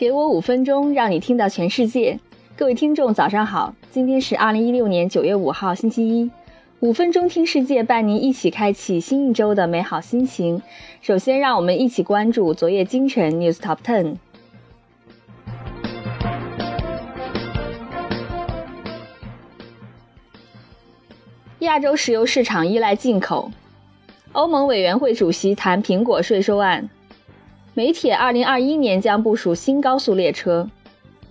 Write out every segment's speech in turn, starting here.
给我五分钟，让你听到全世界。各位听众，早上好！今天是二零一六年九月五号，星期一。五分钟听世界，伴您一起开启新一周的美好心情。首先，让我们一起关注昨夜今晨 News Top Ten。亚洲石油市场依赖进口。欧盟委员会主席谈苹果税收案。美铁2021年将部署新高速列车，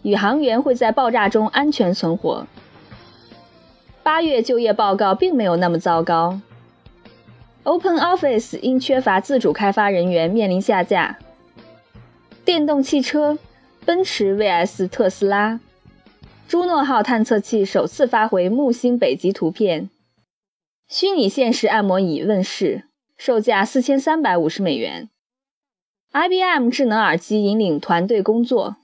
宇航员会在爆炸中安全存活。八月就业报告并没有那么糟糕。Open Office 因缺乏自主开发人员面临下架。电动汽车，奔驰 vs 特斯拉。朱诺号探测器首次发回木星北极图片。虚拟现实按摩椅问世，售价四千三百五十美元。IBM 智能耳机引领团队工作。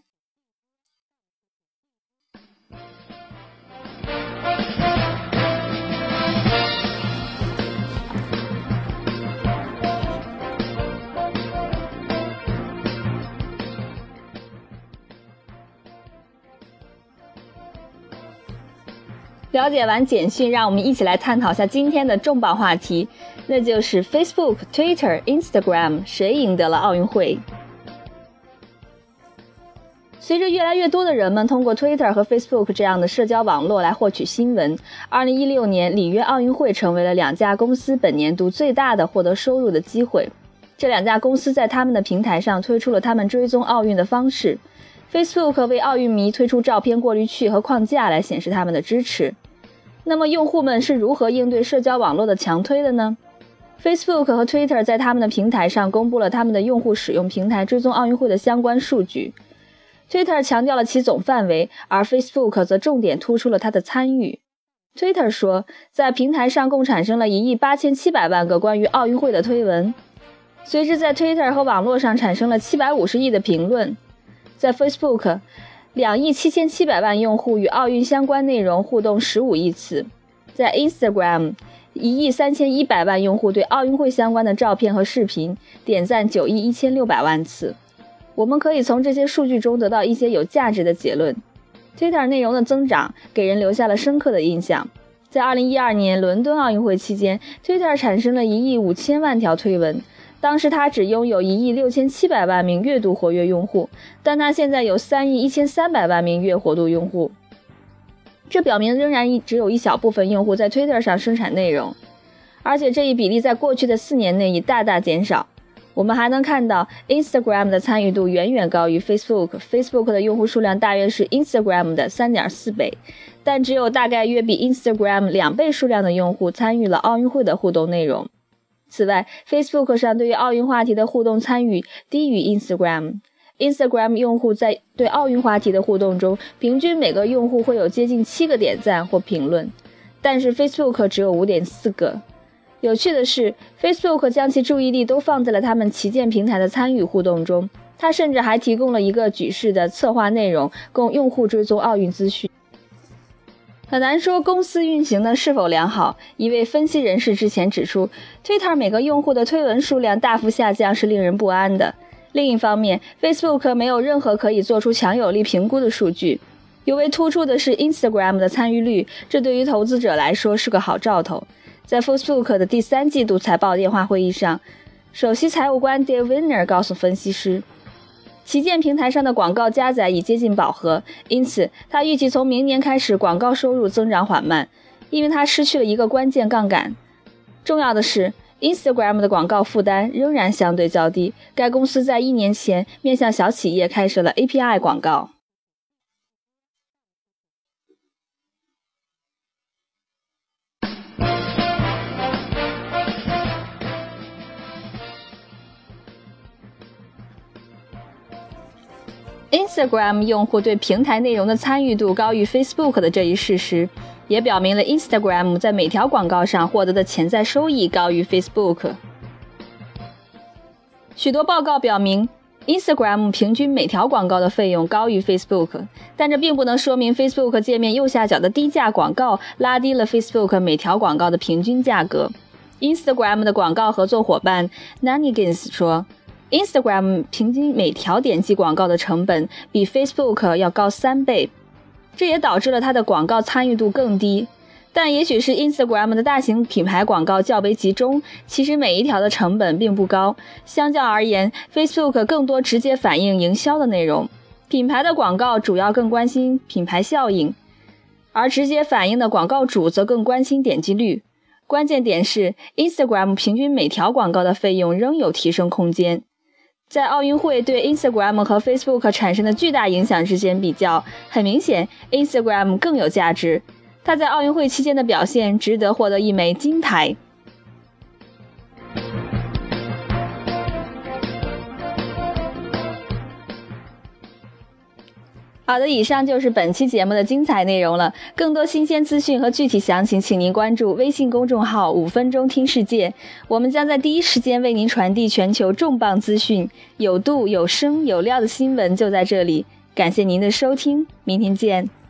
了解完简讯，让我们一起来探讨下今天的重磅话题。那就是 Facebook、Twitter、Instagram 谁赢得了奥运会？随着越来越多的人们通过 Twitter 和 Facebook 这样的社交网络来获取新闻，2016年里约奥运会成为了两家公司本年度最大的获得收入的机会。这两家公司在他们的平台上推出了他们追踪奥运的方式。Facebook 为奥运迷推出照片过滤器和框架来显示他们的支持。那么，用户们是如何应对社交网络的强推的呢？Facebook 和 Twitter 在他们的平台上公布了他们的用户使用平台追踪奥运会的相关数据。Twitter 强调了其总范围，而 Facebook 则重点突出了它的参与。Twitter 说，在平台上共产生了一亿八千七百万个关于奥运会的推文，随之在 Twitter 和网络上产生了七百五十亿的评论。在 Facebook，两亿七千七百万用户与奥运相关内容互动十五亿次。在 Instagram。一亿三千一百万用户对奥运会相关的照片和视频点赞九亿一千六百万次。我们可以从这些数据中得到一些有价值的结论。Twitter 内容的增长给人留下了深刻的印象。在二零一二年伦敦奥运会期间，Twitter 产生了一亿五千万条推文，当时它只拥有一亿六千七百万名阅读活跃用户，但它现在有三亿一千三百万名月活度用户。这表明仍然一只有一小部分用户在 Twitter 上生产内容，而且这一比例在过去的四年内已大大减少。我们还能看到 Instagram 的参与度远远高于 Facebook，Facebook 的用户数量大约是 Instagram 的三点四倍，但只有大概约比 Instagram 两倍数量的用户参与了奥运会的互动内容。此外，Facebook 上对于奥运话题的互动参与低于 Instagram。Instagram 用户在对奥运话题的互动中，平均每个用户会有接近七个点赞或评论，但是 Facebook 只有五点四个。有趣的是，Facebook 将其注意力都放在了他们旗舰平台的参与互动中，它甚至还提供了一个举世的策划内容，供用户追踪奥运资讯。很难说公司运行的是否良好。一位分析人士之前指出，Twitter 每个用户的推文数量大幅下降是令人不安的。另一方面，Facebook 没有任何可以做出强有力评估的数据。尤为突出的是 Instagram 的参与率，这对于投资者来说是个好兆头。在 Facebook 的第三季度财报电话会议上，首席财务官 Dave Winer 告诉分析师，旗舰平台上的广告加载已接近饱和，因此他预计从明年开始广告收入增长缓慢，因为他失去了一个关键杠杆。重要的是。Instagram 的广告负担仍然相对较低。该公司在一年前面向小企业开设了 API 广告。Instagram 用户对平台内容的参与度高于 Facebook 的这一事实。也表明了 Instagram 在每条广告上获得的潜在收益高于 Facebook。许多报告表明，Instagram 平均每条广告的费用高于 Facebook，但这并不能说明 Facebook 界面右下角的低价广告拉低了 Facebook 每条广告的平均价格。Instagram 的广告合作伙伴 Nannigans 说：“ Instagram 平均每条点击广告的成本比 Facebook 要高三倍，这也导致了它的广告参与度更低。但也许是 Instagram 的大型品牌广告较为集中，其实每一条的成本并不高。相较而言，Facebook 更多直接反映营销的内容，品牌的广告主要更关心品牌效应，而直接反映的广告主则更关心点击率。关键点是，Instagram 平均每条广告的费用仍有提升空间。在奥运会对 Instagram 和 Facebook 产生的巨大影响之间比较，很明显，Instagram 更有价值。它在奥运会期间的表现值得获得一枚金牌。好的，以上就是本期节目的精彩内容了。更多新鲜资讯和具体详情，请您关注微信公众号“五分钟听世界”，我们将在第一时间为您传递全球重磅资讯，有度、有声、有料的新闻就在这里。感谢您的收听，明天见。